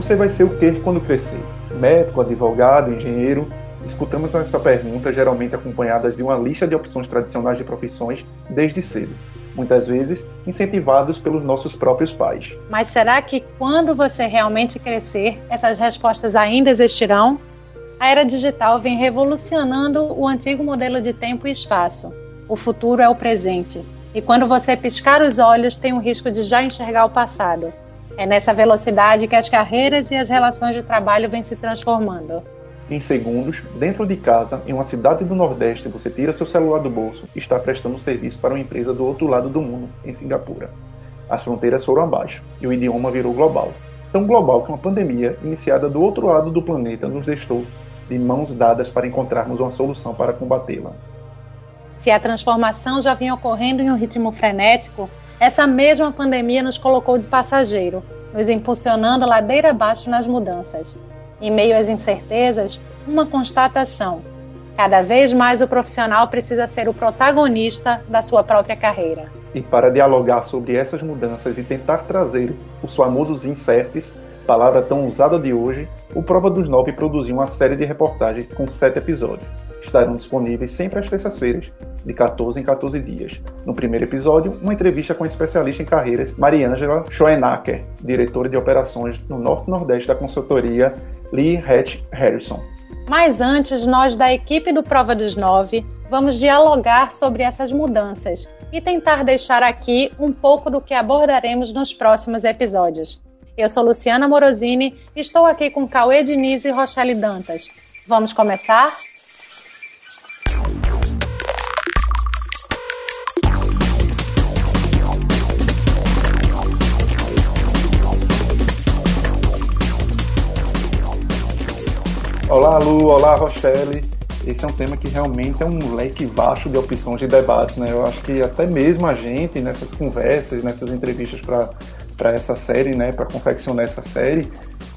Você vai ser o que quando crescer? Médico, advogado, engenheiro? Escutamos essa pergunta geralmente acompanhadas de uma lista de opções tradicionais de profissões desde cedo, muitas vezes incentivados pelos nossos próprios pais. Mas será que quando você realmente crescer, essas respostas ainda existirão? A era digital vem revolucionando o antigo modelo de tempo e espaço. O futuro é o presente. E quando você piscar os olhos, tem o risco de já enxergar o passado. É nessa velocidade que as carreiras e as relações de trabalho vêm se transformando. Em segundos, dentro de casa, em uma cidade do Nordeste, você tira seu celular do bolso e está prestando serviço para uma empresa do outro lado do mundo, em Singapura. As fronteiras foram abaixo e o idioma virou global. Tão global que uma pandemia, iniciada do outro lado do planeta, nos deixou de mãos dadas para encontrarmos uma solução para combatê-la. Se a transformação já vinha ocorrendo em um ritmo frenético, essa mesma pandemia nos colocou de passageiro, nos impulsionando ladeira abaixo nas mudanças. Em meio às incertezas, uma constatação: cada vez mais o profissional precisa ser o protagonista da sua própria carreira. E para dialogar sobre essas mudanças e tentar trazer os famosos incertes, palavra tão usada de hoje, o Prova dos Nove produziu uma série de reportagens com sete episódios estarão disponíveis sempre às terças-feiras, de 14 em 14 dias. No primeiro episódio, uma entrevista com a especialista em carreiras Mariângela Schoenacker, diretora de operações no Norte e Nordeste da consultoria Lee Hatch Harrison. Mas antes, nós da equipe do Prova dos Nove vamos dialogar sobre essas mudanças e tentar deixar aqui um pouco do que abordaremos nos próximos episódios. Eu sou Luciana Morosini e estou aqui com Cauê Diniz e Rochelle Dantas. Vamos começar? Olá, Lu, olá, Rochelle. Esse é um tema que realmente é um leque vasto de opções de debates, né? Eu acho que até mesmo a gente, nessas conversas, nessas entrevistas para essa série, né, para confeccionar essa série,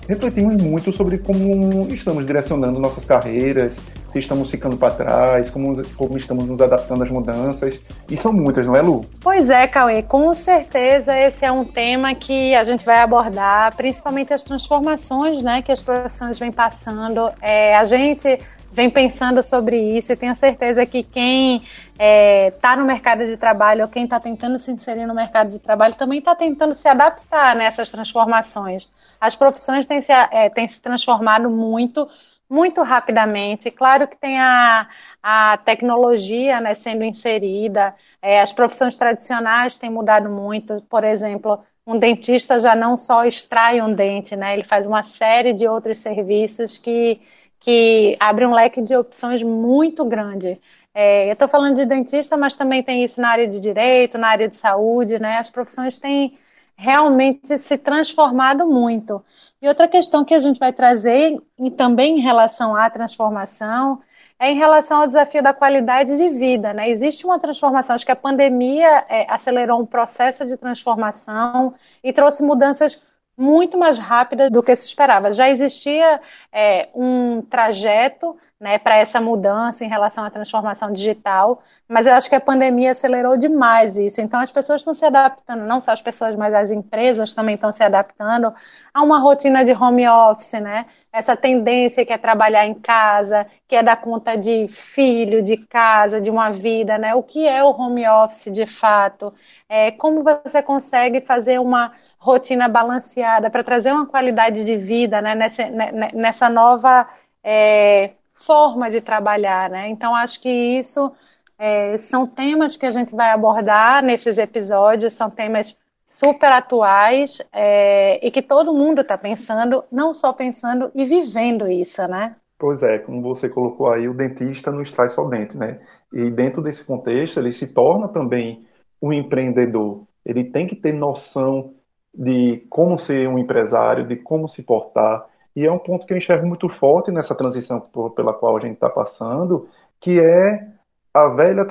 refletimos muito sobre como estamos direcionando nossas carreiras, se estamos ficando para trás, como, como estamos nos adaptando às mudanças. E são muitas, não é, Lu? Pois é, Cauê, com certeza esse é um tema que a gente vai abordar, principalmente as transformações né, que as profissões vêm passando. É, a gente vem pensando sobre isso e tenho certeza que quem está é, tá no mercado de trabalho ou quem está tentando se inserir no mercado de trabalho também está tentando se adaptar nessas transformações. As profissões têm se, é, têm se transformado muito muito rapidamente. Claro que tem a, a tecnologia né, sendo inserida, é, as profissões tradicionais têm mudado muito. Por exemplo, um dentista já não só extrai um dente, né, ele faz uma série de outros serviços que, que abre um leque de opções muito grande. É, eu estou falando de dentista, mas também tem isso na área de direito, na área de saúde, né? As profissões têm realmente se transformado muito. E outra questão que a gente vai trazer, e também em relação à transformação, é em relação ao desafio da qualidade de vida. Né? Existe uma transformação, acho que a pandemia é, acelerou um processo de transformação e trouxe mudanças muito mais rápidas do que se esperava. Já existia é, um trajeto né, para essa mudança em relação à transformação digital, mas eu acho que a pandemia acelerou demais isso. Então as pessoas estão se adaptando, não só as pessoas, mas as empresas também estão se adaptando a uma rotina de home office, né? Essa tendência que é trabalhar em casa, que é dar conta de filho, de casa, de uma vida, né? O que é o home office de fato? É, como você consegue fazer uma rotina balanceada para trazer uma qualidade de vida né, nessa, né, né, nessa nova é, forma de trabalhar, né? Então acho que isso é, são temas que a gente vai abordar nesses episódios, são temas super atuais é, e que todo mundo está pensando, não só pensando e vivendo isso, né? Pois é, como você colocou aí, o dentista não extrai só dente, né? E dentro desse contexto, ele se torna também um empreendedor. Ele tem que ter noção de como ser um empresário, de como se portar, e é um ponto que eu enxergo muito forte nessa transição pela qual a gente está passando, que é a velha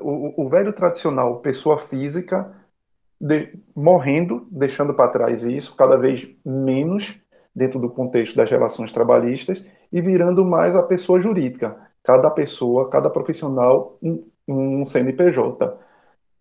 o, o velho tradicional pessoa física de, morrendo, deixando para trás isso, cada vez menos dentro do contexto das relações trabalhistas e virando mais a pessoa jurídica. Cada pessoa, cada profissional, um, um CNPJ,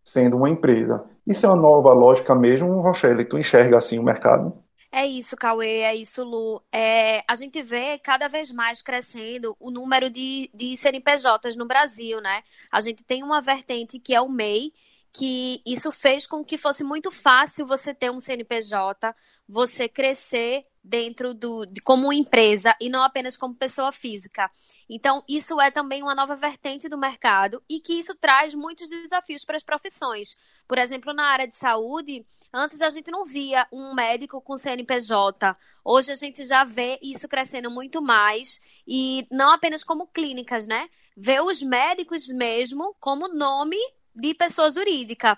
sendo uma empresa. Isso é uma nova lógica mesmo, Rochelle? Tu enxerga assim o mercado? É isso, Cauê, é isso, Lu. É, a gente vê cada vez mais crescendo o número de, de CNPJs no Brasil, né? A gente tem uma vertente que é o MEI, que isso fez com que fosse muito fácil você ter um CNPJ, você crescer dentro do de, como empresa e não apenas como pessoa física. Então, isso é também uma nova vertente do mercado e que isso traz muitos desafios para as profissões. Por exemplo, na área de saúde, antes a gente não via um médico com CNPJ. Hoje a gente já vê isso crescendo muito mais e não apenas como clínicas, né? Vê os médicos mesmo como nome de pessoa jurídica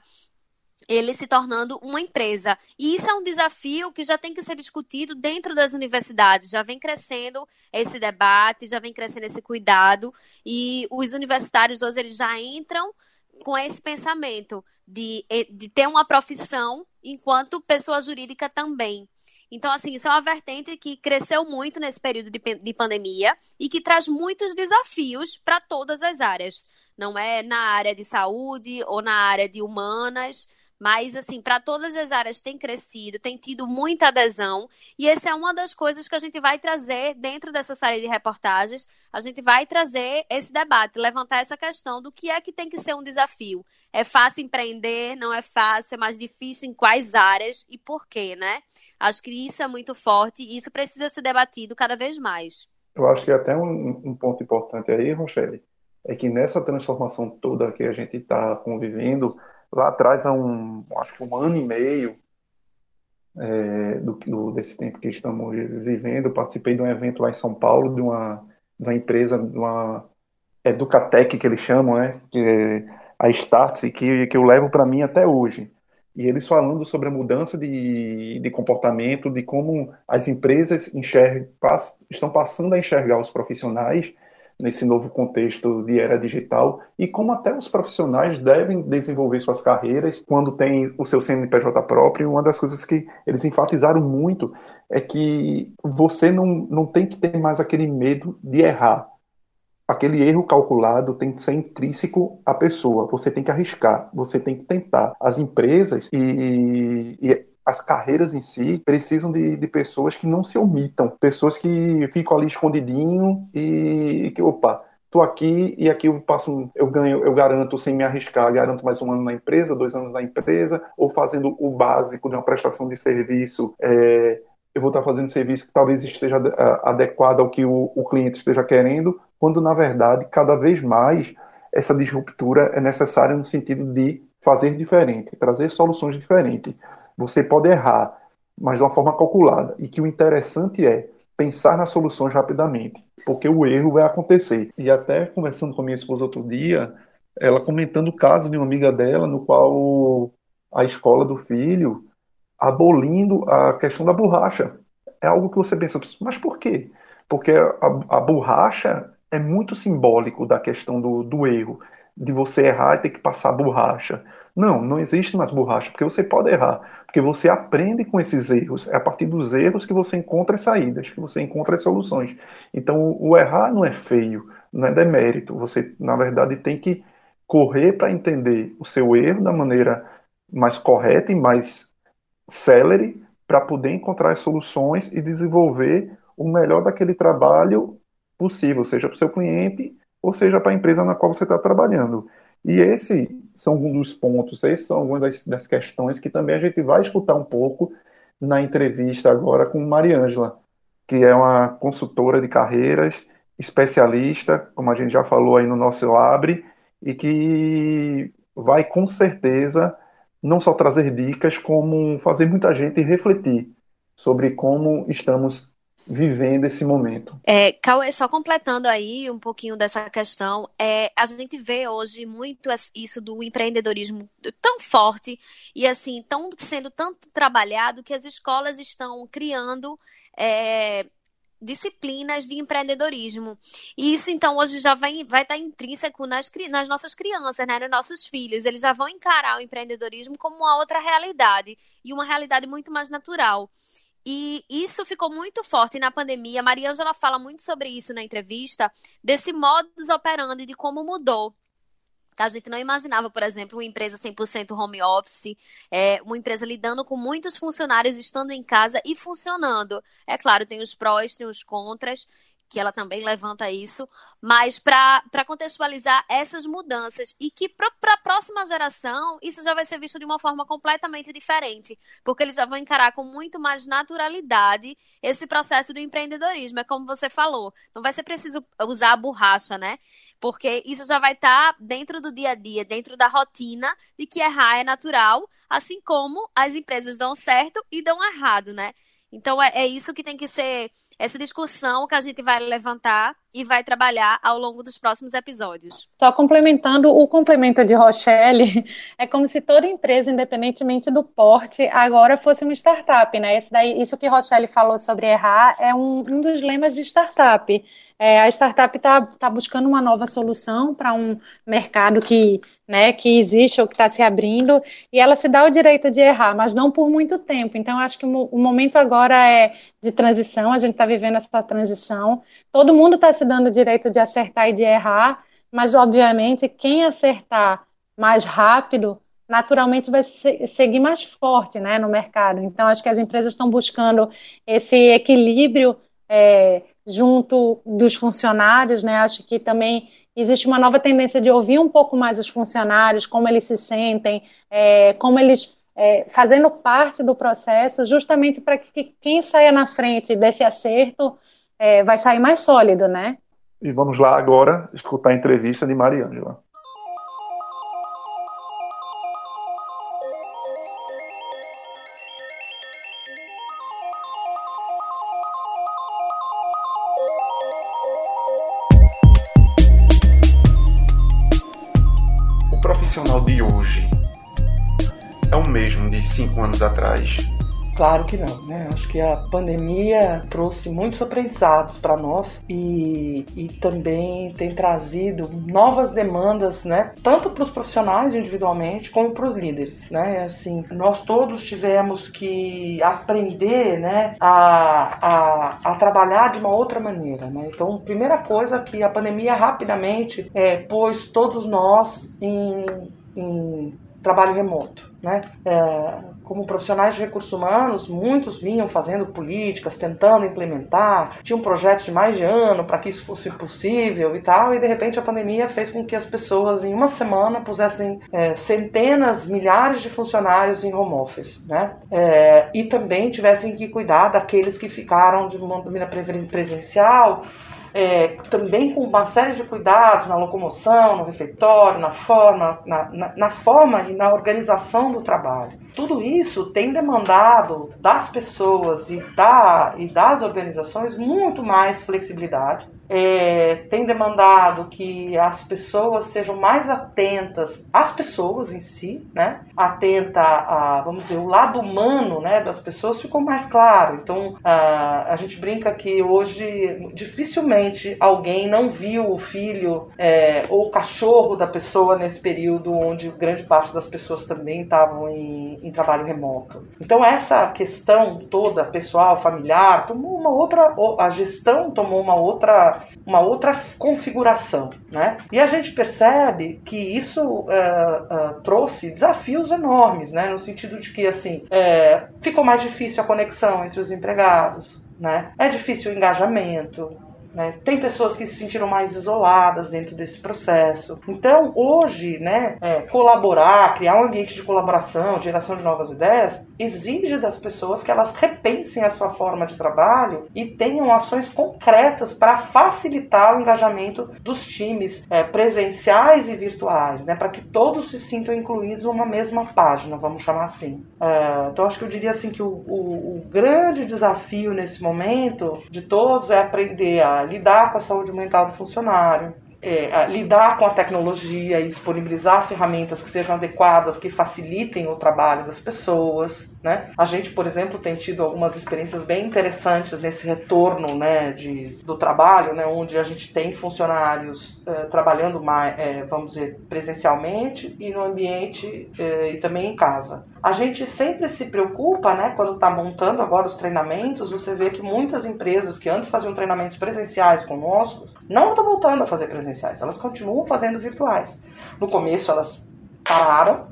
ele se tornando uma empresa. E isso é um desafio que já tem que ser discutido dentro das universidades. Já vem crescendo esse debate, já vem crescendo esse cuidado, e os universitários hoje eles já entram com esse pensamento de, de ter uma profissão enquanto pessoa jurídica também. Então, assim, isso é uma vertente que cresceu muito nesse período de, de pandemia e que traz muitos desafios para todas as áreas. Não é na área de saúde ou na área de humanas, mas, assim, para todas as áreas tem crescido, tem tido muita adesão. E essa é uma das coisas que a gente vai trazer dentro dessa série de reportagens. A gente vai trazer esse debate, levantar essa questão do que é que tem que ser um desafio. É fácil empreender, não é fácil, é mais difícil em quais áreas e por quê, né? Acho que isso é muito forte e isso precisa ser debatido cada vez mais. Eu acho que até um, um ponto importante aí, Rochelle, é que nessa transformação toda que a gente está convivendo, lá atrás, há um, acho que um ano e meio é, do, do, desse tempo que estamos vivendo, participei de um evento lá em São Paulo, de uma, de uma empresa, de uma Educatec, que eles chamam, né? Que é a Startse, que, que eu levo para mim até hoje. E eles falando sobre a mudança de, de comportamento, de como as empresas enxergam, pass, estão passando a enxergar os profissionais nesse novo contexto de era digital e como até os profissionais devem desenvolver suas carreiras quando tem o seu CNPJ próprio. Uma das coisas que eles enfatizaram muito é que você não, não tem que ter mais aquele medo de errar. Aquele erro calculado tem que ser intrínseco à pessoa. Você tem que arriscar, você tem que tentar. As empresas e, e as carreiras em si precisam de, de pessoas que não se omitam, pessoas que ficam ali escondidinho e que, opa, tô aqui e aqui eu passo, eu ganho, eu garanto sem me arriscar, garanto mais um ano na empresa, dois anos na empresa, ou fazendo o básico de uma prestação de serviço. É, eu vou estar fazendo serviço que talvez esteja adequado ao que o, o cliente esteja querendo, quando na verdade cada vez mais essa disruptura é necessária no sentido de fazer diferente, trazer soluções diferentes. Você pode errar, mas de uma forma calculada. E que o interessante é pensar nas soluções rapidamente, porque o erro vai acontecer. E até conversando com a minha esposa outro dia, ela comentando o caso de uma amiga dela, no qual a escola do filho abolindo a questão da borracha. É algo que você pensa, mas por quê? Porque a, a borracha é muito simbólico da questão do, do erro, de você errar e ter que passar borracha. Não, não existe mais borracha, porque você pode errar, porque você aprende com esses erros. É a partir dos erros que você encontra as saídas, que você encontra as soluções. Então, o errar não é feio, não é demérito. Você, na verdade, tem que correr para entender o seu erro da maneira mais correta e mais célere para poder encontrar as soluções e desenvolver o melhor daquele trabalho possível, seja para o seu cliente ou seja para a empresa na qual você está trabalhando. E esses são alguns dos pontos, esses são algumas das, das, questões que também a gente vai escutar um pouco na entrevista agora com Mariângela, que é uma consultora de carreiras, especialista, como a gente já falou aí no nosso Abre, e que vai com certeza não só trazer dicas, como fazer muita gente refletir sobre como estamos vivendo esse momento. É, Cauê, só completando aí um pouquinho dessa questão, é, a gente vê hoje muito isso do empreendedorismo tão forte e assim, tão sendo tanto trabalhado que as escolas estão criando é, disciplinas de empreendedorismo. E isso, então, hoje já vai, vai estar intrínseco nas, nas nossas crianças, né, nos nossos filhos. Eles já vão encarar o empreendedorismo como uma outra realidade e uma realidade muito mais natural. E isso ficou muito forte na pandemia. A Maria Angela fala muito sobre isso na entrevista, desse modus operandi, de como mudou. A gente não imaginava, por exemplo, uma empresa 100% home office, é, uma empresa lidando com muitos funcionários estando em casa e funcionando. É claro, tem os prós, tem os contras, que ela também levanta isso, mas para contextualizar essas mudanças e que para a próxima geração isso já vai ser visto de uma forma completamente diferente, porque eles já vão encarar com muito mais naturalidade esse processo do empreendedorismo. É como você falou, não vai ser preciso usar a borracha, né? Porque isso já vai estar tá dentro do dia a dia, dentro da rotina de que errar é natural, assim como as empresas dão certo e dão errado, né? Então é, é isso que tem que ser essa discussão que a gente vai levantar e vai trabalhar ao longo dos próximos episódios. Só complementando, o complemento de Rochelle é como se toda empresa, independentemente do porte, agora fosse uma startup, né? Esse daí, isso que Rochelle falou sobre errar é um, um dos lemas de startup. É, a startup está tá buscando uma nova solução para um mercado que, né, que existe ou que está se abrindo, e ela se dá o direito de errar, mas não por muito tempo. Então, acho que o, momento agora é de transição, a gente está vivendo essa transição. Todo mundo está se dando o direito de acertar e de errar, mas, obviamente, quem acertar mais rápido naturalmente vai seguir mais forte né, no mercado. Então, acho que as empresas estão buscando esse equilíbrio é, junto dos funcionários, né? Acho que também existe uma nova tendência de ouvir um pouco mais os funcionários, como eles se sentem, é, como eles é, fazendo parte do processo, justamente para que quem saia na frente desse acerto é, vai sair mais sólido, né? E vamos lá agora escutar a entrevista de Mariângela. Cinco anos atrás? Claro que não, né? Acho que a pandemia trouxe muitos aprendizados para nós e, e também tem trazido novas demandas, né? Tanto para os profissionais individualmente como para os líderes, né? Assim, nós todos tivemos que aprender, né? A, a, a trabalhar de uma outra maneira, né? Então, primeira coisa que a pandemia rapidamente é, pôs todos nós em, em trabalho remoto. Né? É, como profissionais de recursos humanos, muitos vinham fazendo políticas, tentando implementar, tinha um projeto de mais de ano para que isso fosse possível e tal, e de repente a pandemia fez com que as pessoas em uma semana pusessem é, centenas, milhares de funcionários em home office, né? É, e também tivessem que cuidar daqueles que ficaram de maneira presencial é, também com uma série de cuidados na locomoção, no refeitório, na forma, na, na, na forma e na organização do trabalho. Tudo isso tem demandado das pessoas e, da, e das organizações muito mais flexibilidade é, tem demandado que as pessoas sejam mais atentas às pessoas em si, né? Atenta a, vamos dizer, o lado humano, né, das pessoas ficou mais claro. Então, a, a gente brinca que hoje dificilmente alguém não viu o filho é, ou o cachorro da pessoa nesse período onde grande parte das pessoas também estavam em, em trabalho remoto. Então, essa questão toda pessoal, familiar, tomou uma outra, a gestão tomou uma outra uma outra configuração, né? E a gente percebe que isso uh, uh, trouxe desafios enormes, né? No sentido de que assim é, ficou mais difícil a conexão entre os empregados, né? É difícil o engajamento, né? Tem pessoas que se sentiram mais isoladas dentro desse processo. Então, hoje, né, é, colaborar, criar um ambiente de colaboração, geração de novas ideias, exige das pessoas que elas repensem a sua forma de trabalho e tenham ações concretas para facilitar o engajamento dos times é, presenciais e virtuais, né, para que todos se sintam incluídos numa mesma página, vamos chamar assim. É, então, acho que eu diria assim que o, o, o grande desafio nesse momento de todos é aprender a lidar com a saúde mental do funcionário, é, lidar com a tecnologia e disponibilizar ferramentas que sejam adequadas, que facilitem o trabalho das pessoas. Né? A gente, por exemplo, tem tido algumas experiências bem interessantes nesse retorno né, de, do trabalho, né, onde a gente tem funcionários é, trabalhando mais, é, vamos dizer, presencialmente e no ambiente é, e também em casa. A gente sempre se preocupa, né, quando está montando agora os treinamentos, você vê que muitas empresas que antes faziam treinamentos presenciais conosco não estão voltando a fazer presenciais, elas continuam fazendo virtuais. No começo elas pararam,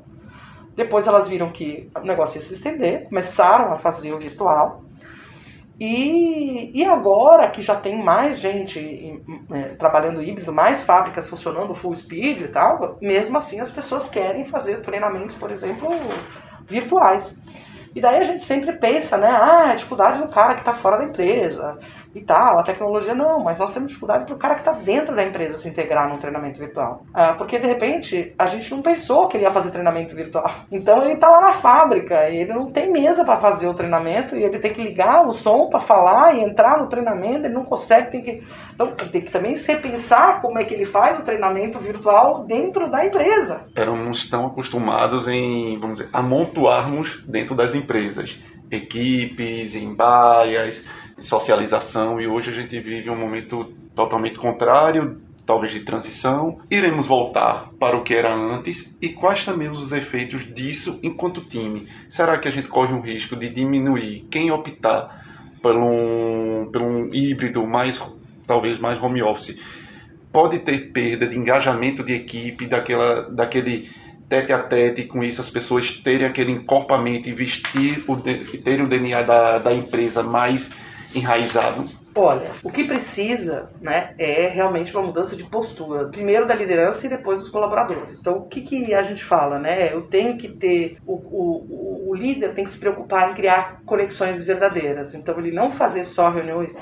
depois elas viram que o negócio ia se estender, começaram a fazer o virtual. E, e agora que já tem mais gente é, trabalhando híbrido, mais fábricas funcionando full speed e tal, mesmo assim as pessoas querem fazer treinamentos, por exemplo, virtuais. E daí a gente sempre pensa, né? Ah, a dificuldade do cara que está fora da empresa e tal, a tecnologia não, mas nós temos dificuldade para o cara que está dentro da empresa se integrar num treinamento virtual. Ah, porque de repente a gente não pensou que ele ia fazer treinamento virtual. Então ele está lá na fábrica e ele não tem mesa para fazer o treinamento e ele tem que ligar o som para falar e entrar no treinamento, ele não consegue, tem que. Então tem que também se repensar como é que ele faz o treinamento virtual dentro da empresa. Éramos tão acostumados em, vamos dizer, amontoarmos dentro das empresas equipes, em baias, socialização, e hoje a gente vive um momento totalmente contrário, talvez de transição. Iremos voltar para o que era antes e quais também os efeitos disso enquanto time? Será que a gente corre um risco de diminuir quem optar por um, por um híbrido mais, talvez mais home office? Pode ter perda de engajamento de equipe, daquela, daquele tete a tete, com isso as pessoas terem aquele encorpamento e vestir o, terem o DNA da, da empresa mais enraizado? Olha, o que precisa né, é realmente uma mudança de postura. Primeiro da liderança e depois dos colaboradores. Então, o que, que a gente fala? Né? Eu tenho que ter. O, o, o líder tem que se preocupar em criar conexões verdadeiras. Então, ele não fazer só reuniões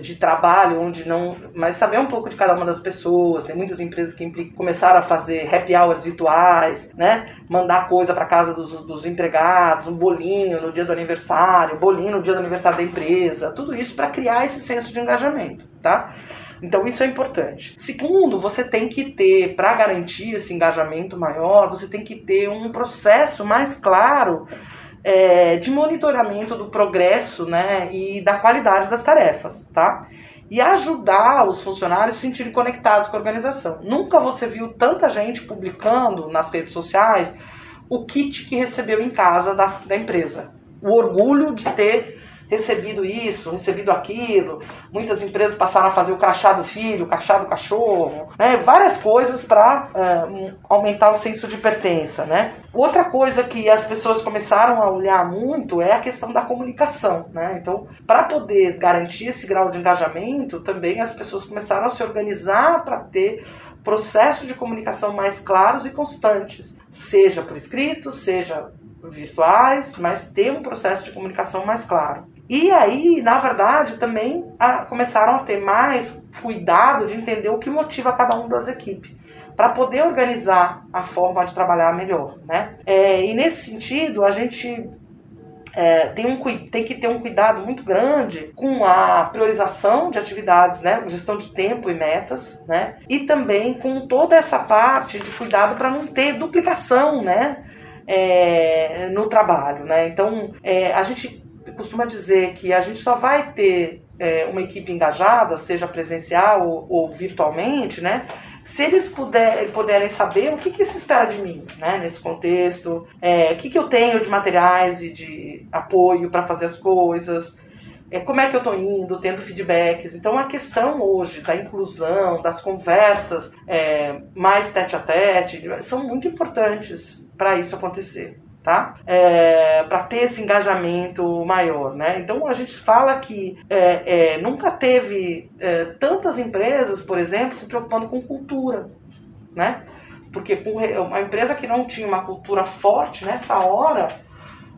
de trabalho, onde não. Mas saber um pouco de cada uma das pessoas. Tem muitas empresas que começaram a fazer happy hours virtuais, né? Mandar coisa para casa dos, dos empregados, um bolinho no dia do aniversário, bolinho no dia do aniversário da empresa. Tudo isso para criar esse senso de engajamento, tá? Então isso é importante. Segundo, você tem que ter, para garantir esse engajamento maior, você tem que ter um processo mais claro é, de monitoramento do progresso né, e da qualidade das tarefas, tá? E ajudar os funcionários a se sentirem conectados com a organização. Nunca você viu tanta gente publicando nas redes sociais o kit que recebeu em casa da, da empresa. O orgulho de ter recebido isso, recebido aquilo. Muitas empresas passaram a fazer o crachá do filho, o crachá do cachorro, né? várias coisas para uh, é, aumentar o senso de pertença. Né? Outra coisa que as pessoas começaram a olhar muito é a questão da comunicação. Né? Então, para poder garantir esse grau de engajamento, também as pessoas começaram a se organizar para ter processos de comunicação mais claros e constantes, seja por escrito, seja virtuais, mas ter um processo de comunicação mais claro. E aí, na verdade, também a, começaram a ter mais cuidado de entender o que motiva cada um das equipes para poder organizar a forma de trabalhar melhor, né? É, e nesse sentido, a gente é, tem, um, tem que ter um cuidado muito grande com a priorização de atividades, né? Gestão de tempo e metas, né? E também com toda essa parte de cuidado para não ter duplicação, né? É, no trabalho, né? Então, é, a gente costuma dizer que a gente só vai ter é, uma equipe engajada, seja presencial ou, ou virtualmente, né? Se eles puder, puderem saber o que, que se espera de mim, né, nesse contexto, é, o que, que eu tenho de materiais e de apoio para fazer as coisas, é, como é que eu estou indo, tendo feedbacks. Então, a questão hoje da inclusão, das conversas é, mais tete a tete, são muito importantes para isso acontecer tá? É, para ter esse engajamento maior, né? Então a gente fala que é, é, nunca teve é, tantas empresas, por exemplo, se preocupando com cultura, né? Porque uma empresa que não tinha uma cultura forte nessa hora,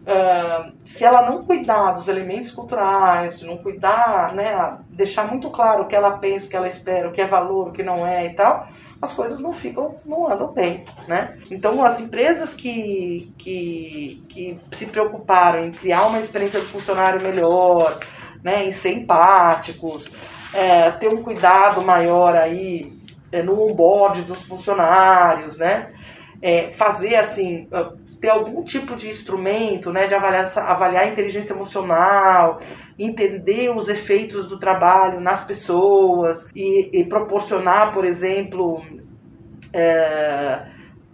Uh, se ela não cuidar dos elementos culturais, não cuidar, né, deixar muito claro o que ela pensa, o que ela espera, o que é valor, o que não é e tal, as coisas não ficam, não andam bem, né? Então, as empresas que, que, que se preocuparam em criar uma experiência do funcionário melhor, né, em ser empáticos, é, ter um cuidado maior aí é, no onboard dos funcionários, né? É, fazer assim, ter algum tipo de instrumento, né, de avaliar, avaliar a inteligência emocional, entender os efeitos do trabalho nas pessoas e, e proporcionar, por exemplo, é,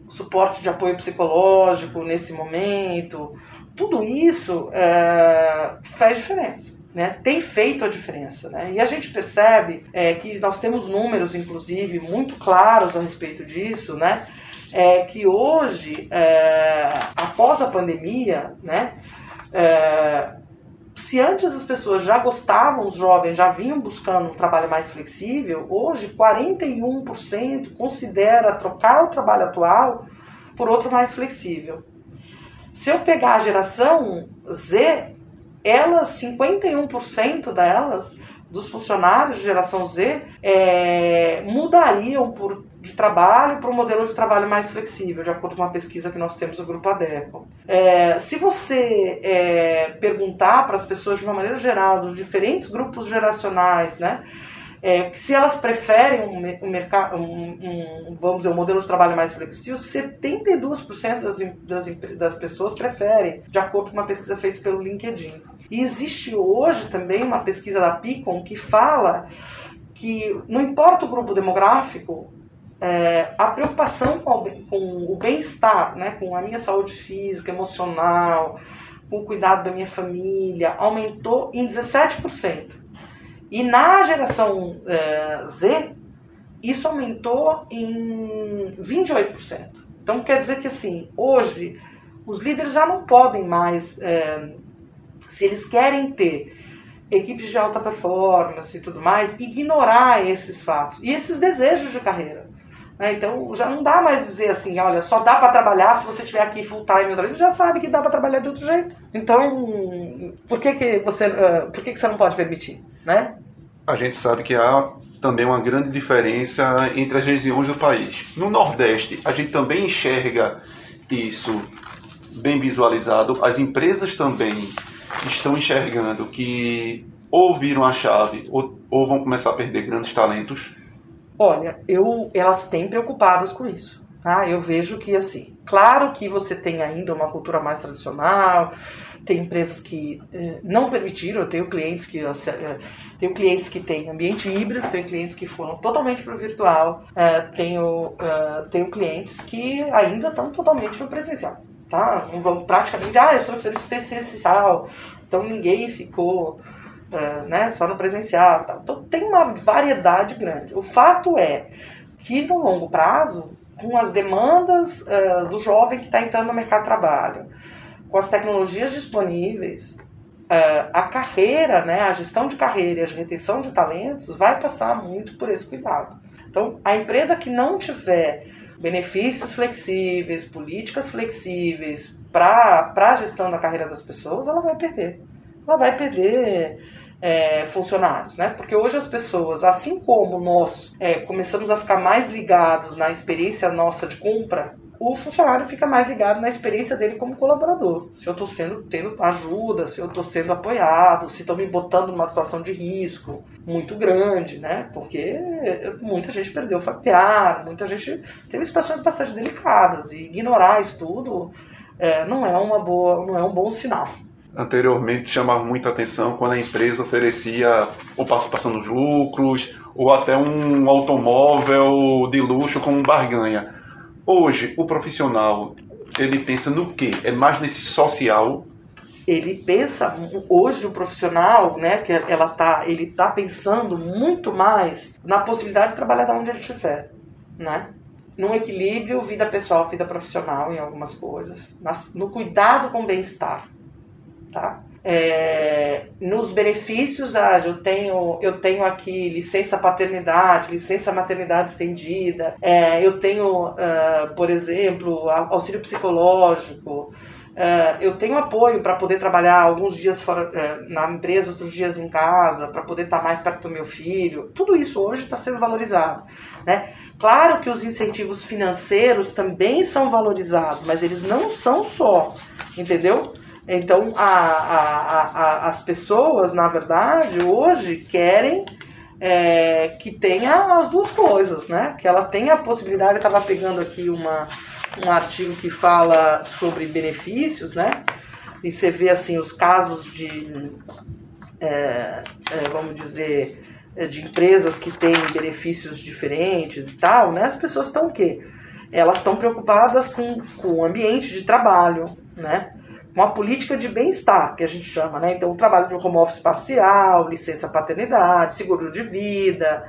suporte de apoio psicológico nesse momento. Tudo isso é, faz diferença. né, tem feito a diferença. Né? E a gente percebe é, que nós temos números, inclusive, muito claros a respeito disso, né? É, que hoje, é, após a pandemia, né, é, se antes as pessoas já gostavam, os jovens já vinham buscando um trabalho mais flexível, hoje 41% considera trocar o trabalho atual por outro mais flexível. Se eu pegar a geração Z, elas, 51% delas, dos funcionários de geração Z, é, mudariam por, de trabalho para um modelo de trabalho mais flexível, de acordo com uma pesquisa que nós temos no Grupo ADECO. É, se você é, perguntar para as pessoas de uma maneira geral, dos diferentes grupos geracionais, né, é, se elas preferem um, um, um, vamos dizer, um modelo de trabalho mais flexível, 72% das, das, das pessoas preferem, de acordo com uma pesquisa feita pelo LinkedIn. E existe hoje também uma pesquisa da Picon que fala que não importa o grupo demográfico, é, a preocupação com, o bem-estar, né, com a minha saúde física, emocional, com o cuidado da minha família, aumentou em 17%. E na geração é, Z, isso aumentou em 28%. Então quer dizer que assim, hoje os líderes já não podem mais, é, se eles querem ter equipes de alta performance e tudo mais, ignorar esses fatos e esses desejos de carreira. Né? Então já não dá mais dizer assim, olha, só dá para trabalhar se você estiver aqui full time. Ele já sabe que dá para trabalhar de outro jeito. Então, por que, que você, por que, que você não pode permitir, né? a gente sabe que há também uma grande diferença entre as regiões do país. No Nordeste, a gente também enxerga isso bem visualizado. As empresas também estão enxergando que ou viram a chave ou, ou vão começar a perder grandes talentos. Olha, eu, elas têm preocupadas com isso. Tá? Eu vejo que, assim, claro que você tem ainda uma cultura mais tradicional, tem empresas que eh, não permitiram, eu tenho clientes que eh, tenho clientes que têm ambiente híbrido, tenho clientes que foram totalmente para o virtual, eh, tenho, eh, tenho clientes que ainda estão totalmente no presencial. Tá? Praticamente, ah, eu sou serviço essencial, então ninguém ficou uh, né, só no presencial. Tá? Então tem uma variedade grande. O fato é que no longo prazo, com as demandas uh, do jovem que está entrando no mercado de trabalho, com as tecnologias disponíveis, uh, a carreira, né, a gestão de carreira e a retenção de talentos vai passar muito por esse cuidado. Então, a empresa que não tiver benefícios flexíveis, políticas flexíveis para a gestão da carreira das pessoas, ela vai perder. Ela vai perder é, funcionários, né? Porque hoje as pessoas, assim como nós é, começamos a ficar mais ligados na experiência nossa de compra, o funcionário fica mais ligado na experiência dele como colaborador. Se eu estou sendo tendo ajuda, se eu estou sendo apoiado, se estão me botando numa situação de risco muito grande, né? Porque muita gente perdeu o familiar, muita gente teve situações bastante delicadas e ignorar isso tudo é, não é uma boa, não é um bom sinal. Anteriormente chamava muita atenção quando a empresa oferecia ou participação nos lucros ou até um automóvel de luxo como barganha Hoje, o profissional, ele pensa no quê? É mais nesse social? Ele pensa, hoje o profissional, né, que ela tá, ele tá pensando muito mais na possibilidade de trabalhar da onde ele estiver, né? Num equilíbrio vida pessoal, vida profissional em algumas coisas, no cuidado com o bem-estar, tá? É, nos benefícios, ah, eu tenho, eu tenho aqui licença paternidade, licença maternidade estendida, é, eu tenho, uh, por exemplo, auxílio psicológico, uh, eu tenho apoio para poder trabalhar alguns dias fora, uh, na empresa, outros dias em casa, para poder estar tá mais perto do meu filho. Tudo isso hoje está sendo valorizado. Né? Claro que os incentivos financeiros também são valorizados, mas eles não são só, entendeu? Então, a, a, a, as pessoas, na verdade, hoje querem é, que tenha as duas coisas, né? Que ela tenha a possibilidade, eu estava pegando aqui uma, um artigo que fala sobre benefícios, né? E você vê, assim, os casos de, é, é, vamos dizer, é, de empresas que têm benefícios diferentes e tal, né? As pessoas estão o quê? Elas estão preocupadas com, com o ambiente de trabalho, né? Uma política de bem-estar, que a gente chama, né? Então, o trabalho de home office parcial, licença paternidade, seguro de vida,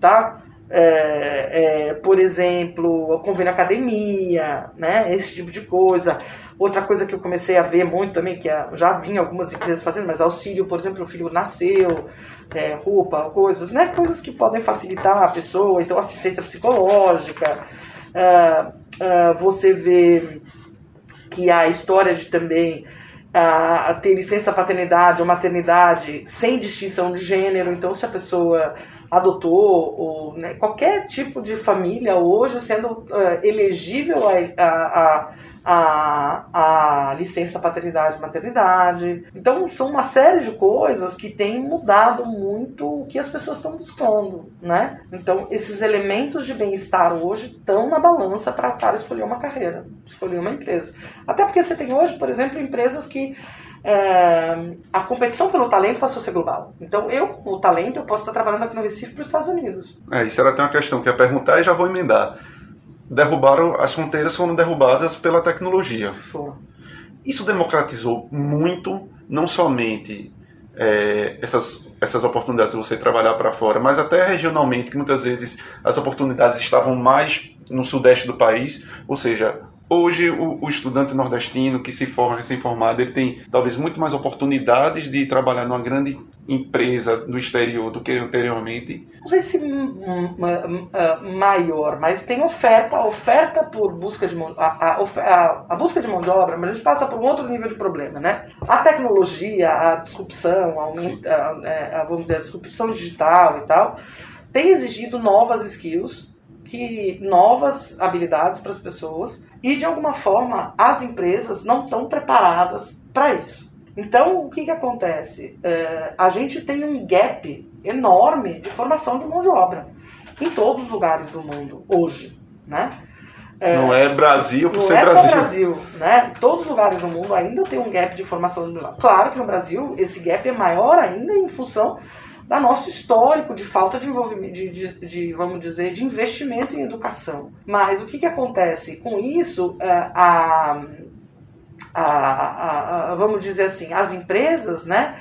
tá? É, é, por exemplo, convênio academia, né? Esse tipo de coisa. Outra coisa que eu comecei a ver muito também, que já vinha algumas empresas fazendo, mas auxílio, por exemplo, o filho nasceu, é, roupa, coisas, né? Coisas que podem facilitar a pessoa, então assistência psicológica. É, é, você vê que a história de também a, ter licença paternidade ou maternidade sem distinção de gênero. Então, se a pessoa adotou ou né, qualquer tipo de família hoje sendo uh, elegível a, a, a, a, licença paternidade maternidade. Então são uma série de coisas que têm mudado muito o que as pessoas estão buscando, né? Então esses elementos de bem-estar hoje estão na balança para escolher uma carreira, escolher uma empresa. Até porque você tem hoje, por exemplo, empresas que é, a competição pelo talento passou a ser global. Então, eu, o talento, eu posso estar trabalhando aqui no Recife para os Estados Unidos. É, isso era até uma questão que eu ia perguntar e já vou emendar. Derrubaram, as fronteiras foram derrubadas pela tecnologia. Foram. Isso democratizou muito, não somente é, essas, essas oportunidades de você trabalhar para fora, mas até regionalmente, que muitas vezes as oportunidades estavam mais no sudeste do país, ou seja, Hoje, o, o, estudante nordestino que se forma recém-formado, ele tem talvez muito mais oportunidades de trabalhar numa grande empresa do exterior do que anteriormente. Não sei se maior, mas tem oferta, a oferta por busca de mão, a, a, a, busca de mão de obra, mas a gente passa por um outro nível de problema, né? A tecnologia, a disrupção, a, é, a, vamos dizer, a disrupção digital e tal, tem exigido novas skills que novas habilidades para as pessoas e de alguma forma as empresas não estão preparadas para isso. Então o que, que acontece? É, a gente tem um gap enorme de formação de mão de obra em todos os lugares do mundo hoje, né? É, não é Brasil por ser é Brasil. Brasil, né? Todos os lugares do mundo ainda tem um gap de formação de mão de obra. Claro que no Brasil esse gap é maior ainda em função da nosso histórico de falta de envolvimento, de, de, de, vamos dizer, de investimento em educação. Mas o que, que acontece com isso? É, a, a, a, vamos dizer assim, as empresas, né?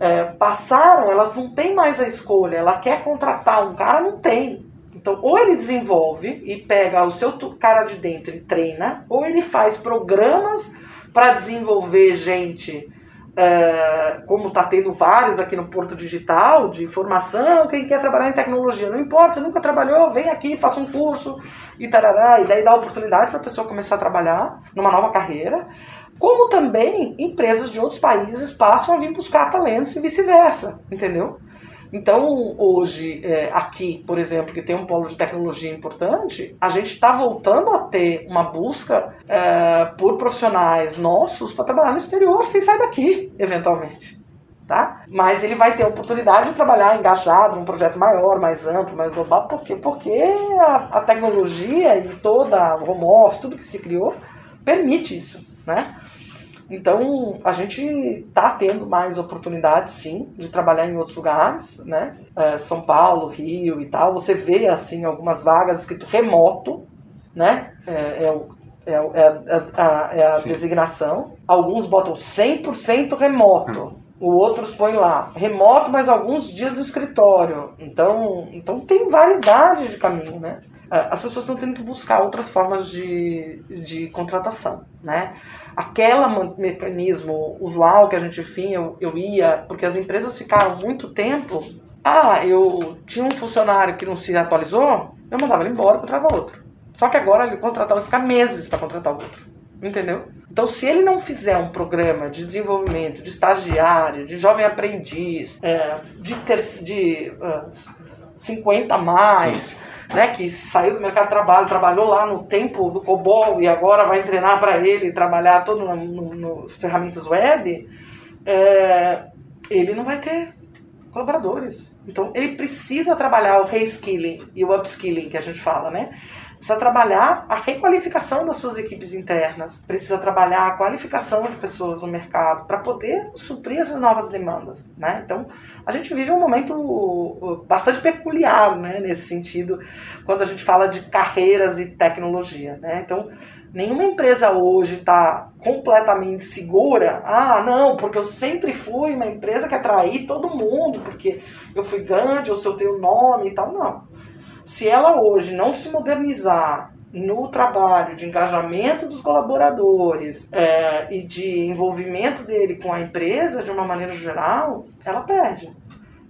É, passaram, elas não têm mais a escolha. Ela quer contratar um cara, não tem. Então, ou ele desenvolve e pega o seu cara de dentro e treina, ou ele faz programas para desenvolver gente é, como está tendo vários aqui no Porto Digital, de formação, quem quer trabalhar em tecnologia, não importa, você nunca trabalhou, vem aqui, faça um curso e tarará, e daí dá oportunidade para a pessoa começar a trabalhar numa nova carreira, como também empresas de outros países passam a vir buscar talentos e vice-versa, entendeu? Então, hoje, é, aqui, por exemplo, que tem um polo de tecnologia importante, a gente está voltando a ter uma busca é, por profissionais nossos para trabalhar no exterior sem sair daqui, eventualmente. Tá? Mas ele vai ter a oportunidade de trabalhar engajado num projeto maior, mais amplo, mais global, por quê? Porque a, a tecnologia e toda a home office, tudo que se criou, permite isso, né? Então, a gente está tendo mais oportunidades, sim, de trabalhar em outros lugares, né? É, São Paulo, Rio e tal. Você vê, assim, algumas vagas escrito remoto, né? É, é, é, é, é a, é a designação. Alguns botam 100% remoto. O outros põem lá, remoto, mas alguns dias no escritório. Então, então tem variedade de caminho, né? É, as pessoas estão tendo que buscar outras formas de, de contratação, né? aquele mecanismo usual que a gente tinha, eu, eu ia, porque as empresas ficaram muito tempo. Ah, eu tinha um funcionário que não se atualizou, eu mandava ele embora, contratava outro. Só que agora ele contratava ficar meses para contratar outro. Entendeu? Então, se ele não fizer um programa de desenvolvimento, de estagiário, de jovem aprendiz, é, de, ter, de uh, 50 a mais, Sim né, que saiu do mercado de trabalho, trabalhou lá no tempo do COBOL e agora vai treinar para ele trabalhar todo no, no, no ferramentas web, é, ele não vai ter colaboradores. Então ele precisa trabalhar o reskilling e o upskilling que a gente fala, né? Precisa trabalhar a requalificação das suas equipes internas, precisa trabalhar a qualificação de pessoas no mercado para poder suprir essas novas demandas, né? Então a gente vive um momento uh, bastante peculiar, né, nesse sentido, quando a gente fala de carreiras e tecnologia, né? Então, Nenhuma empresa hoje está completamente segura. Ah, não, porque eu sempre fui uma empresa que atraí todo mundo, porque eu fui grande, ou se eu tenho nome e tal. Não. Se ela hoje não se modernizar no trabalho de engajamento dos colaboradores é, e de envolvimento dele com a empresa de uma maneira geral, ela perde.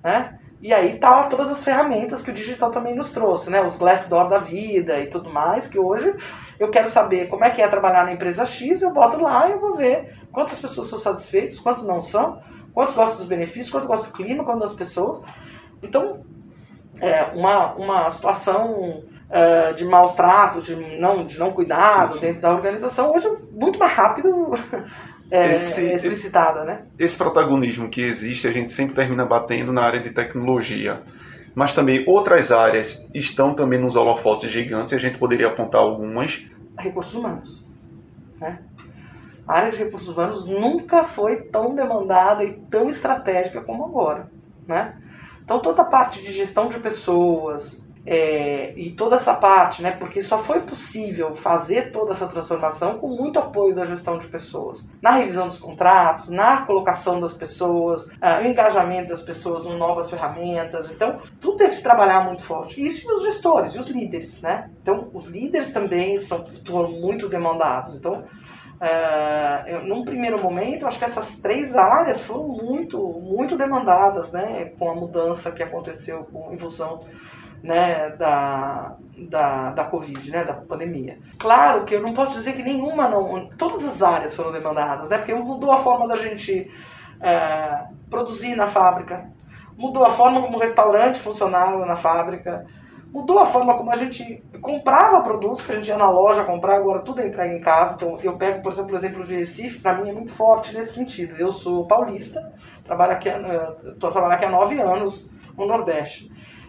Né? E aí tá todas as ferramentas que o digital também nos trouxe, né? Os Glassdoor da vida e tudo mais, que hoje eu quero saber como é que é trabalhar na empresa X, eu boto lá e eu vou ver quantas pessoas são satisfeitas, quantos não são, quantos gostam dos benefícios, quantos gostam do clima, quantas das pessoas. Então, é uma, uma situação uh, de maus tratos, de não, de não cuidado sim, sim. dentro da organização, hoje é muito mais rápido é, esse, é explicitada, né? Esse protagonismo que existe, a gente sempre termina batendo na área de tecnologia. Mas também outras áreas estão também nos holofotes gigantes, e a gente poderia apontar algumas. Recursos humanos. Né? A área de recursos humanos nunca foi tão demandada e tão estratégica como agora. Né? Então toda a parte de gestão de pessoas, é, e toda essa parte, né, porque só foi possível fazer toda essa transformação com muito apoio da gestão de pessoas, na revisão dos contratos, na colocação das pessoas, uh, o engajamento das pessoas em novas ferramentas. Então, tudo teve que se trabalhar muito forte. Isso e os gestores e os líderes, né? Então, os líderes também são, foram muito demandados. Então, uh, eu, num primeiro momento, acho que essas três áreas foram muito, muito demandadas, né, com a mudança que aconteceu com, em função né, da, da, da Covid, né, da pandemia. Claro que eu não posso dizer que nenhuma, não, todas as áreas foram demandadas, né, porque mudou a forma da gente é, produzir na fábrica, mudou a forma como o restaurante funcionava na fábrica, mudou a forma como a gente comprava produtos, que a gente ia na loja comprar, agora tudo é em casa. Então, eu pego, por exemplo, o exemplo de Recife, para mim é muito forte nesse sentido. Eu sou paulista, trabalho aqui, estou trabalhando aqui há nove anos no Nordeste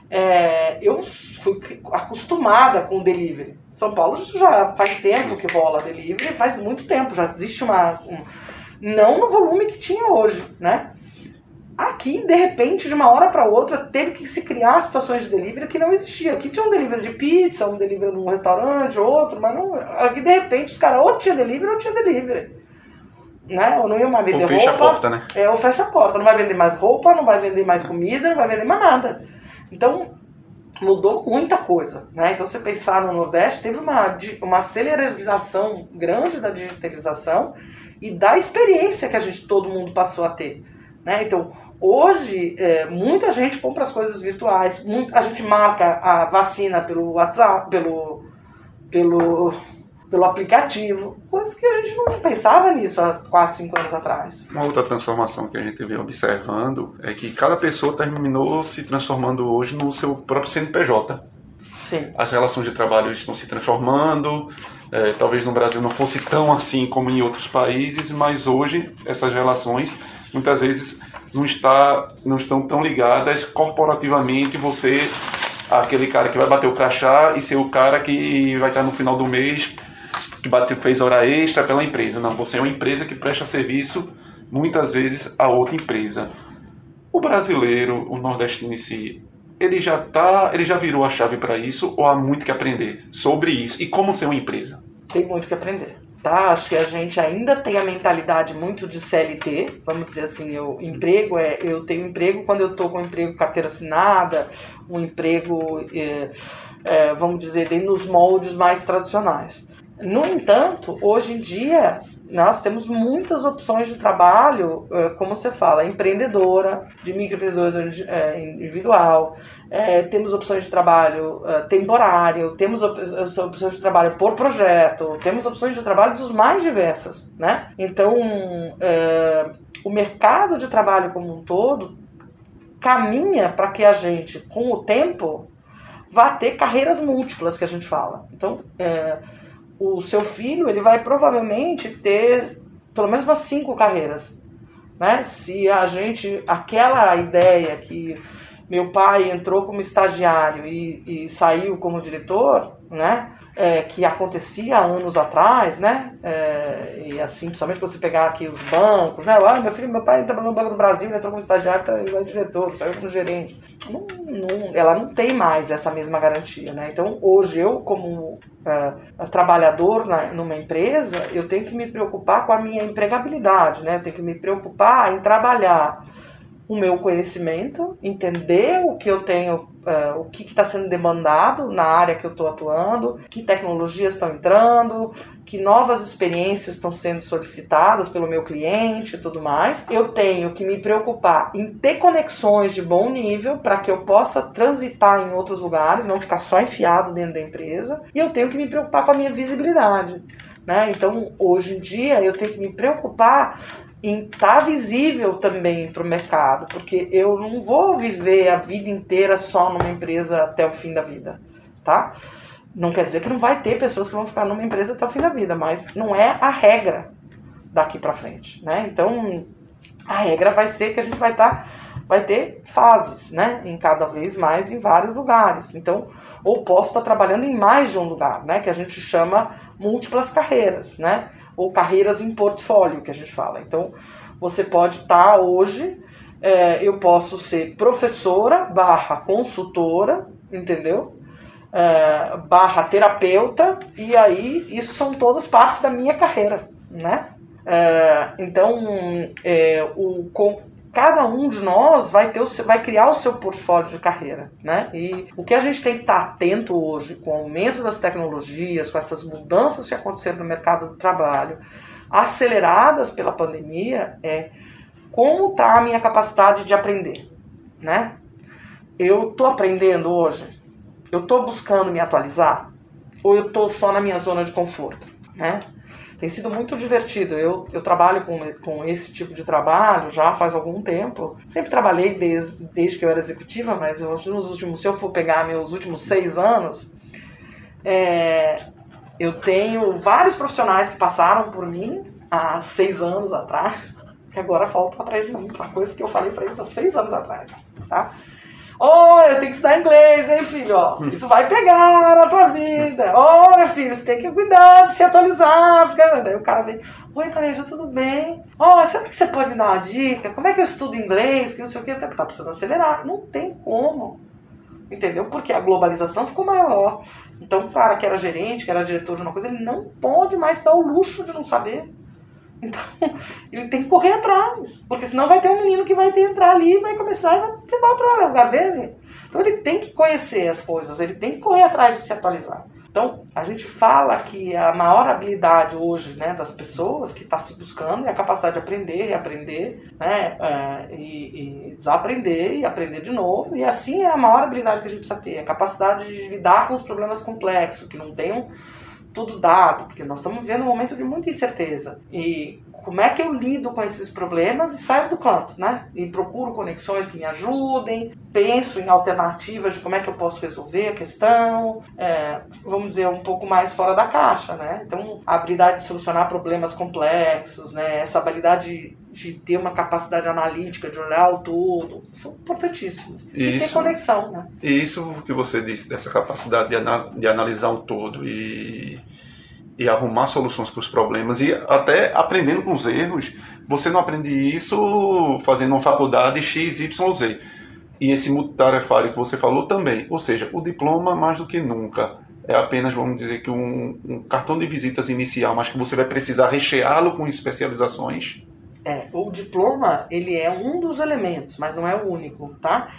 é, eu fui acostumada com o delivery. São Paulo já faz tempo que rola delivery, faz muito tempo, já existe uma. Um, não no volume que tinha hoje, né? Aqui, de repente, de uma hora para outra, teve que se criar situações de delivery que não existia. Aqui tinha um delivery de pizza, um delivery num restaurante, outro, mas não. Aqui, de repente, os caras ou tinha delivery ou tinha delivery. Né? Ou não ia mais vender ou fecha roupa. A porta, né? É, ou fecha a porta. Não vai vender mais roupa, não vai vender mais comida, não vai vender mais nada. Então, mudou muita coisa. Né? Então, você pensar no Nordeste, teve uma, uma aceleração grande da digitalização e da experiência que a gente, todo mundo passou a ter. Né? Então, hoje, é, muita gente compra as coisas virtuais, muito, a gente marca a vacina pelo WhatsApp, pelo, pelo pelo aplicativo, coisas que a gente não pensava nisso há 4, 5 anos atrás. Uma outra transformação que a gente vem observando é que cada pessoa terminou se transformando hoje no seu próprio CNPJ. Sim. As relações de trabalho estão se transformando. É, talvez no Brasil não fosse tão assim como em outros países, mas hoje essas relações muitas vezes não, está, não estão tão ligadas corporativamente. Você aquele cara que vai bater o crachá e ser o cara que vai estar no final do mês que bateu, fez hora extra pela empresa. Não, você é uma empresa que presta serviço muitas vezes a outra empresa. O brasileiro, o nordestino em si, ele já tá, ele já virou a chave para isso ou há muito que aprender sobre isso e como ser uma empresa? Tem muito que aprender. Tá, acho que a gente ainda tem a mentalidade muito de CLT, vamos dizer assim, eu emprego é eu tenho emprego quando eu estou com emprego carteira assinada, um emprego, é, é, vamos dizer, nos moldes mais tradicionais. No entanto, hoje em dia, nós temos muitas opções de trabalho, eh, como você fala, empreendedora, de microempreendedora eh, individual, é, temos opções de trabalho temporário, temos opções de trabalho por projeto, temos opções de trabalho dos mais diversas, né? Então, é, o mercado de trabalho como um todo caminha para que a gente, com o tempo, vá ter carreiras múltiplas que a gente fala. Então, é, o seu filho ele vai provavelmente ter pelo menos umas cinco carreiras. Né? Se a gente. aquela ideia que meu pai entrou como estagiário e, e saiu como diretor, né? É, que acontecia anos atrás, né? É, e assim, principalmente quando você pegar aqui os bancos, né? Ah, meu filho, meu pai trabalhou no Banco do Brasil, entrou como estagiário, tá, ele é diretor, saiu como gerente. Não, não, ela não tem mais essa mesma garantia, né? Então, hoje, eu, como uh, trabalhador na, numa empresa, eu tenho que me preocupar com a minha empregabilidade, né? Eu tenho que me preocupar em trabalhar o meu conhecimento, entender o que eu tenho, uh, o que está sendo demandado na área que eu estou atuando, que tecnologias estão entrando, que novas experiências estão sendo solicitadas pelo meu cliente e tudo mais. Eu tenho que me preocupar em ter conexões de bom nível para que eu possa transitar em outros lugares, não ficar só enfiado dentro da empresa. E eu tenho que me preocupar com a minha visibilidade. Né? Então, hoje em dia, eu tenho que me preocupar em estar tá visível também para o mercado, porque eu não vou viver a vida inteira só numa empresa até o fim da vida, tá? Não quer dizer que não vai ter pessoas que vão ficar numa empresa até o fim da vida, mas não é a regra daqui para frente, né? Então, a regra vai ser que a gente vai estar tá, vai ter fases, né, em cada vez mais em vários lugares. Então, ou posso estar tá trabalhando em mais de um lugar, né, que a gente chama múltiplas carreiras, né? Ou carreiras em portfólio, que a gente fala. Então, você pode estar tá hoje, é, eu posso ser professora barra consultora, entendeu? É, barra terapeuta, e aí isso são todas partes da minha carreira, né? É, então, é, o, cada um de nós vai, ter o seu, vai criar o seu portfólio de carreira, né? E o que a gente tem que estar atento hoje com o aumento das tecnologias, com essas mudanças que aconteceram no mercado do trabalho, aceleradas pela pandemia, é como está a minha capacidade de aprender, né? Eu estou aprendendo hoje? Eu estou buscando me atualizar? Ou eu estou só na minha zona de conforto, né? Tem sido muito divertido. Eu, eu trabalho com, com esse tipo de trabalho já faz algum tempo. Sempre trabalhei desde, desde que eu era executiva, mas eu, nos últimos, se eu for pegar meus últimos seis anos, é, eu tenho vários profissionais que passaram por mim há seis anos atrás, que agora faltam atrás de mim, uma coisa que eu falei para eles há seis anos atrás, tá? Olha, você tem que estudar inglês, hein, filho? Ó, isso vai pegar na tua vida. Olha, filho, você tem que cuidar, se atualizar. Fica... Daí o cara vem, oi, Careja, tudo bem? Ó, será que você pode me dar uma dica? Como é que eu estudo inglês? Porque não sei o que, tá precisando acelerar. Não tem como. Entendeu? Porque a globalização ficou maior. Então, o cara que era gerente, que era diretor de uma coisa, ele não pode mais dar o luxo de não saber. Então, ele tem que correr atrás, porque senão vai ter um menino que vai ter entrar ali e vai começar e vai levar o lugar dele. Então ele tem que conhecer as coisas, ele tem que correr atrás de se atualizar. Então, a gente fala que a maior habilidade hoje né, das pessoas que está se buscando é a capacidade de aprender e aprender, né, é, e, e, desaprender e aprender de novo. E assim é a maior habilidade que a gente precisa ter, a capacidade de lidar com os problemas complexos, que não tenham tudo dado, porque nós estamos vivendo um momento de muita incerteza. E como é que eu lido com esses problemas e saio do canto, né? E procuro conexões que me ajudem, penso em alternativas de como é que eu posso resolver a questão, é, vamos dizer, um pouco mais fora da caixa, né? Então, a habilidade de solucionar problemas complexos, né? Essa habilidade de ter uma capacidade analítica, de olhar o todo, são importantíssimos. E ter conexão, né? E isso que você disse, dessa capacidade de, anal de analisar um todo e, e arrumar soluções para os problemas e até aprendendo com os erros, você não aprende isso fazendo uma faculdade X, Y, Z. E esse multitarefário que você falou também. Ou seja, o diploma mais do que nunca é apenas, vamos dizer, que um, um cartão de visitas inicial, mas que você vai precisar recheá-lo com especializações é, o diploma, ele é um dos elementos, mas não é o único, tá?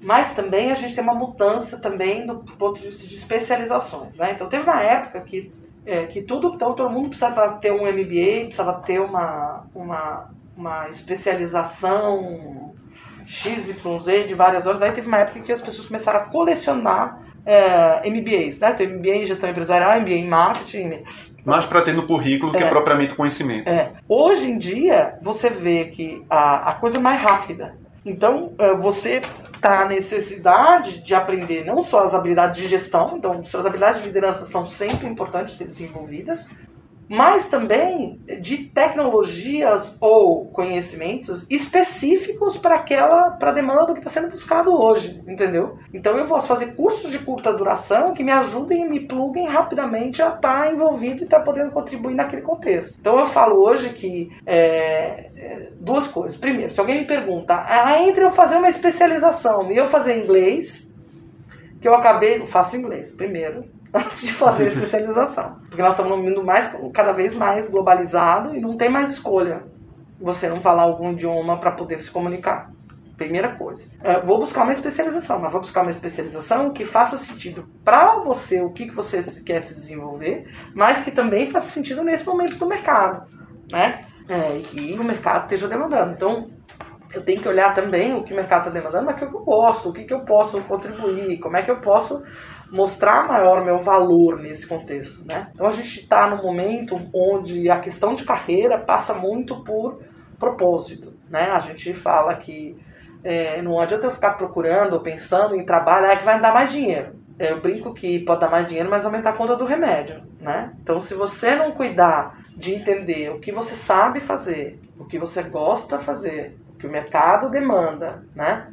Mas também a gente tem uma mudança também do ponto de vista de especializações, né? Então teve uma época que, é, que tudo, então, todo mundo precisava ter um MBA, precisava ter uma, uma, uma especialização XYZ de várias horas. Daí teve uma época que as pessoas começaram a colecionar é, MBAs, né? Tem MBA em gestão empresarial, MBA em marketing. Mais para ter no currículo é, que propriamente conhecimento. É. Hoje em dia, você vê que a, a coisa é mais rápida. Então, é, você está na necessidade de aprender não só as habilidades de gestão, então suas habilidades de liderança são sempre importantes ser desenvolvidas, mas também de tecnologias ou conhecimentos específicos para aquela para a demanda do que está sendo buscado hoje, entendeu? Então eu posso fazer cursos de curta duração que me ajudem e me pluguem rapidamente a estar tá envolvido e estar tá podendo contribuir naquele contexto. Então eu falo hoje que é, é, duas coisas. Primeiro, se alguém me pergunta, ah, entre eu fazer uma especialização e eu fazer inglês, que eu acabei, eu faço inglês primeiro, antes de fazer a especialização. Porque nós estamos num mundo mais, cada vez mais globalizado e não tem mais escolha você não falar algum idioma para poder se comunicar. Primeira coisa. É, vou buscar uma especialização, mas vou buscar uma especialização que faça sentido para você, o que, que você quer se desenvolver, mas que também faça sentido nesse momento do mercado. Né? É, e que o mercado esteja demandando. Então, eu tenho que olhar também o que o mercado está demandando, mas o que eu gosto, o que, que eu posso contribuir, como é que eu posso mostrar maior meu valor nesse contexto, né? Então a gente está num momento onde a questão de carreira passa muito por propósito, né? A gente fala que é, não adianta eu ficar procurando ou pensando em trabalho é que vai dar mais dinheiro. Eu brinco que pode dar mais dinheiro, mas aumentar a conta do remédio, né? Então se você não cuidar de entender o que você sabe fazer, o que você gosta fazer, o que o mercado demanda, né?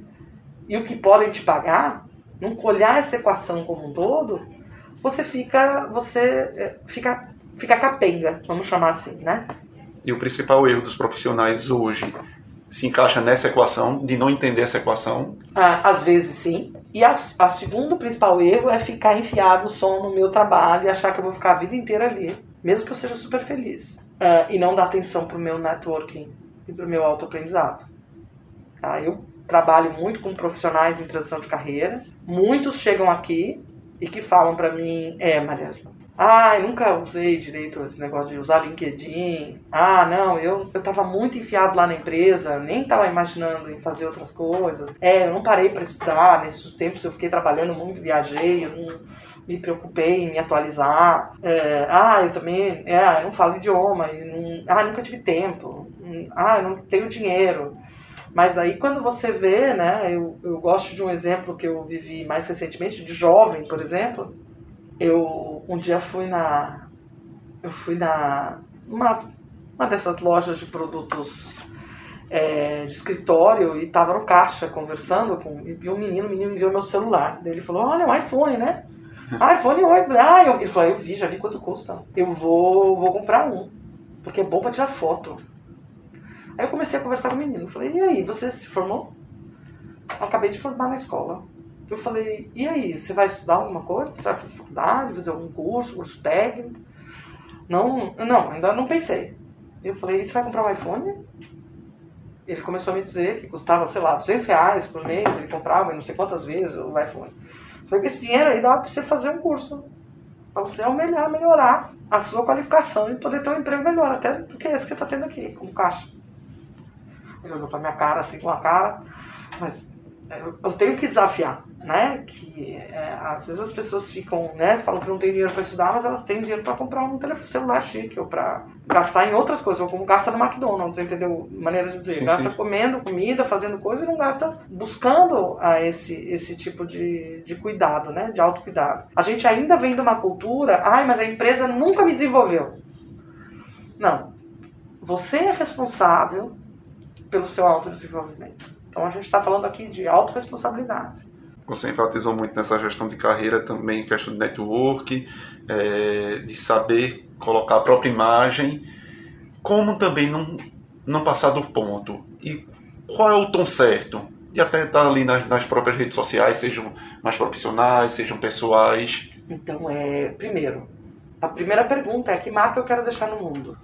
E o que podem te pagar, não olhar essa equação como um todo, você fica, você é, fica, fica capenga, vamos chamar assim, né? E o principal erro dos profissionais hoje se encaixa nessa equação, de não entender essa equação? Ah, às vezes sim. E a, a segundo principal erro é ficar enfiado só no meu trabalho e achar que eu vou ficar a vida inteira ali, mesmo que eu seja super feliz. Ah, e não dar atenção para o meu networking e para o meu autoaprendizado. Tá? Eu trabalho muito com profissionais em transição de carreira. Muitos chegam aqui e que falam para mim, é, Maria, ah, nunca usei direito esse negócio de usar LinkedIn. Ah, não, eu, eu tava muito enfiado lá na empresa, nem tava imaginando em fazer outras coisas. É, eu não parei para estudar, nesses tempos eu fiquei trabalhando muito, viajei, eu não me preocupei em me atualizar. É, ah, eu também, é, eu não falo idioma, não, ah, nunca tive tempo. Ah, eu não tenho dinheiro. Mas aí quando você vê, né, eu, eu gosto de um exemplo que eu vivi mais recentemente, de jovem, por exemplo. Eu um dia fui na. Eu fui na. Uma, uma dessas lojas de produtos é, de escritório e tava no caixa conversando com. E vi um menino, o menino me viu meu celular. Daí ele falou, olha, um iPhone, né? iPhone 8. Ah, eu, ele falou, eu vi, já vi quanto custa. Eu vou, vou comprar um. Porque é bom para tirar foto. Aí eu comecei a conversar com o menino. Falei, e aí, você se formou? acabei de formar na escola. Eu falei, e aí, você vai estudar alguma coisa? Você vai fazer faculdade, fazer algum curso, curso técnico? Não, não, ainda não pensei. Eu falei, e você vai comprar um iPhone? Ele começou a me dizer que custava, sei lá, 200 reais por mês, ele comprava não sei quantas vezes o iPhone. Eu falei, esse dinheiro aí dá pra você fazer um curso. Pra você melhorar, melhorar a sua qualificação e poder ter um emprego melhor, até do que esse que você tá tendo aqui, como caixa. Ele olhou pra minha cara, assim, com a cara, mas eu tenho que desafiar, né? Que é, às vezes as pessoas ficam, né? Falam que não tem dinheiro para estudar, mas elas têm dinheiro para comprar um telefone celular chique ou para gastar em outras coisas, ou como gasta no McDonald's, entendeu? Maneira de dizer, sim, gasta sim. comendo comida, fazendo coisa e não gasta buscando a esse esse tipo de, de cuidado, né? De autocuidado. A gente ainda vem de uma cultura, ai, mas a empresa nunca me desenvolveu. Não. Você é responsável pelo seu autodesenvolvimento. Então a gente está falando aqui de autorresponsabilidade. Você enfatizou muito nessa gestão de carreira também, questão de network, é, de saber colocar a própria imagem, como também não, não passar do ponto. E qual é o tom certo? E até estar tá ali nas, nas próprias redes sociais, sejam mais profissionais, sejam pessoais. Então, é, primeiro, a primeira pergunta é que marca eu quero deixar no mundo?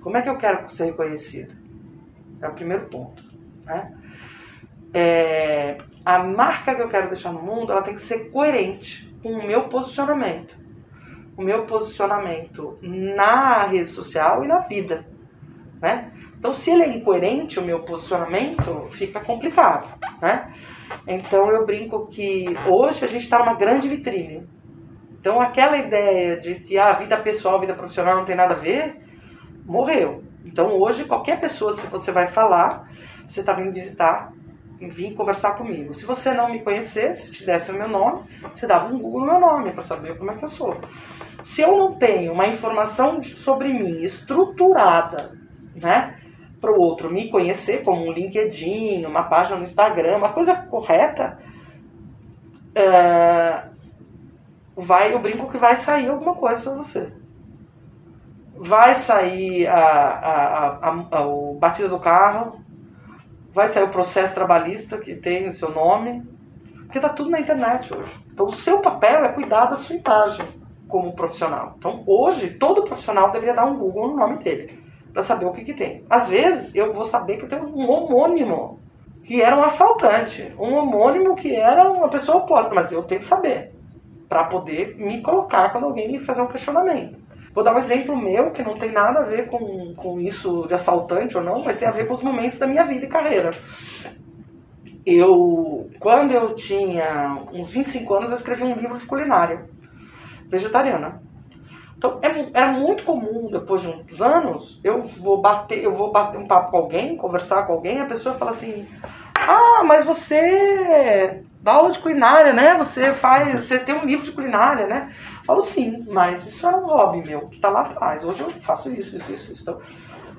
Como é que eu quero ser reconhecido? É o primeiro ponto. Né? é, a marca que eu quero deixar no mundo, ela tem que ser coerente com o meu posicionamento. O meu posicionamento na rede social e na vida, né? Então, se ele é incoerente, o meu posicionamento, fica complicado, né? Então, eu brinco que hoje a gente está numa grande vitrine. Então, aquela ideia de que a vida pessoal, vida profissional não tem nada a ver, morreu. Então, hoje, qualquer pessoa, se você vai falar, você está vindo visitar vir conversar comigo. Se você não me conhecesse, te desse o meu nome, você dava um Google no meu nome para saber como é que eu sou. Se eu não tenho uma informação sobre mim estruturada, né, para o outro me conhecer, como um LinkedIn, uma página no Instagram, uma coisa correta, uh, vai, eu brinco que vai sair alguma coisa sobre você. Vai sair a, a, a, a, o batida do carro, vai sair o processo trabalhista que tem o seu nome, porque está tudo na internet hoje. Então, o seu papel é cuidar da sua imagem como profissional. Então, hoje, todo profissional deveria dar um Google no nome dele, para saber o que, que tem. Às vezes, eu vou saber que eu tenho um homônimo, que era um assaltante, um homônimo que era uma pessoa oposta, mas eu tenho que saber, para poder me colocar quando alguém me fazer um questionamento. Vou dar um exemplo meu, que não tem nada a ver com, com isso de assaltante ou não, mas tem a ver com os momentos da minha vida e carreira. Eu, quando eu tinha uns 25 anos, eu escrevi um livro de culinária vegetariana. Então, é, era muito comum, depois de uns anos, eu vou bater, eu vou bater um papo com alguém, conversar com alguém, a pessoa fala assim: "Ah, mas você dá aula de culinária, né? Você faz, você tem um livro de culinária, né? Falo sim, mas isso era um hobby meu que está lá atrás. Hoje eu faço isso, isso, isso. Então,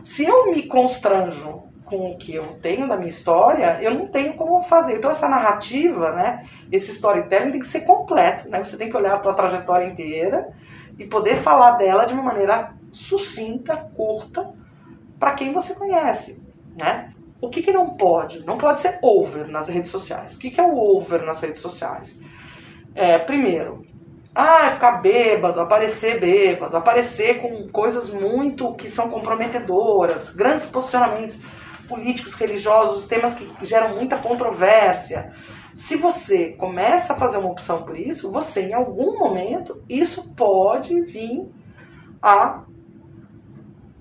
se eu me constranjo com o que eu tenho da minha história, eu não tenho como fazer. Então essa narrativa, né, esse storytelling tem que ser completo, né? Você tem que olhar a tua trajetória inteira e poder falar dela de uma maneira sucinta, curta, para quem você conhece, né? O que, que não pode? Não pode ser over nas redes sociais. O que, que é o over nas redes sociais? É, primeiro, ah, ficar bêbado, aparecer bêbado, aparecer com coisas muito que são comprometedoras, grandes posicionamentos políticos, religiosos, temas que geram muita controvérsia. Se você começa a fazer uma opção por isso, você em algum momento isso pode vir a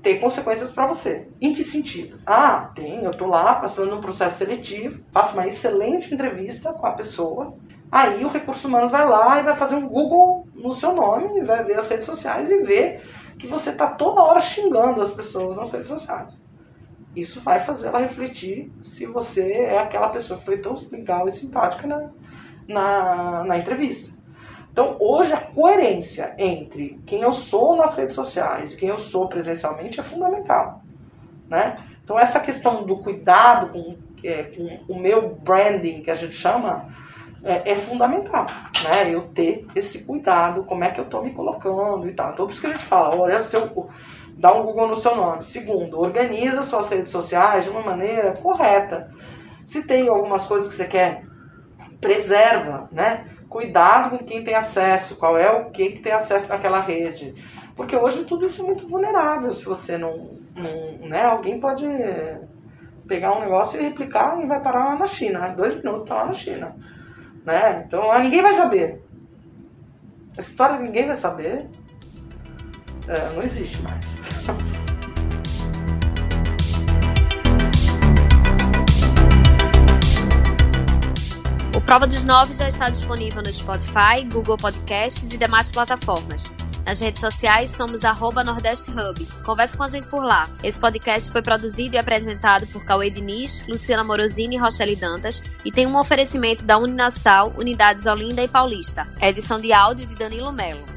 ter consequências para você. Em que sentido? Ah, tem, eu estou lá passando um processo seletivo, faço uma excelente entrevista com a pessoa, aí o recurso humanos vai lá e vai fazer um Google no seu nome, vai ver as redes sociais e ver que você está toda hora xingando as pessoas nas redes sociais. Isso vai fazer ela refletir se você é aquela pessoa que foi tão legal e simpática na, na, na entrevista. Então, hoje, a coerência entre quem eu sou nas redes sociais e quem eu sou presencialmente é fundamental. Né? Então, essa questão do cuidado com, é, com o meu branding, que a gente chama, é, é, fundamental. Né? Eu ter esse cuidado, como é que eu estou me colocando e tal. Então, por isso que a gente fala, olha, se eu dá um Google no seu nome. Segundo, organiza suas redes sociais de uma maneira correta. Se tem algumas coisas que você quer, preserva, né? Cuidado com quem tem acesso, qual é o que, que tem acesso naquela rede. Porque hoje tudo isso é muito vulnerável. Se você não, não né, alguém pode pegar um negócio e replicar e vai parar lá na China. Dois minutos tá lá na China. Né? Então ah, ninguém vai saber. A história ninguém vai saber. É, não existe mais. Prova dos Nove já está disponível no Spotify, Google Podcasts e demais plataformas. Nas redes sociais somos arroba Nordeste Hub. Converse com a gente por lá. Esse podcast foi produzido e apresentado por Cauê Diniz, Luciana Morosini e Rochelle Dantas e tem um oferecimento da Uninasal, Unidades Olinda e Paulista. edição de áudio de Danilo Melo.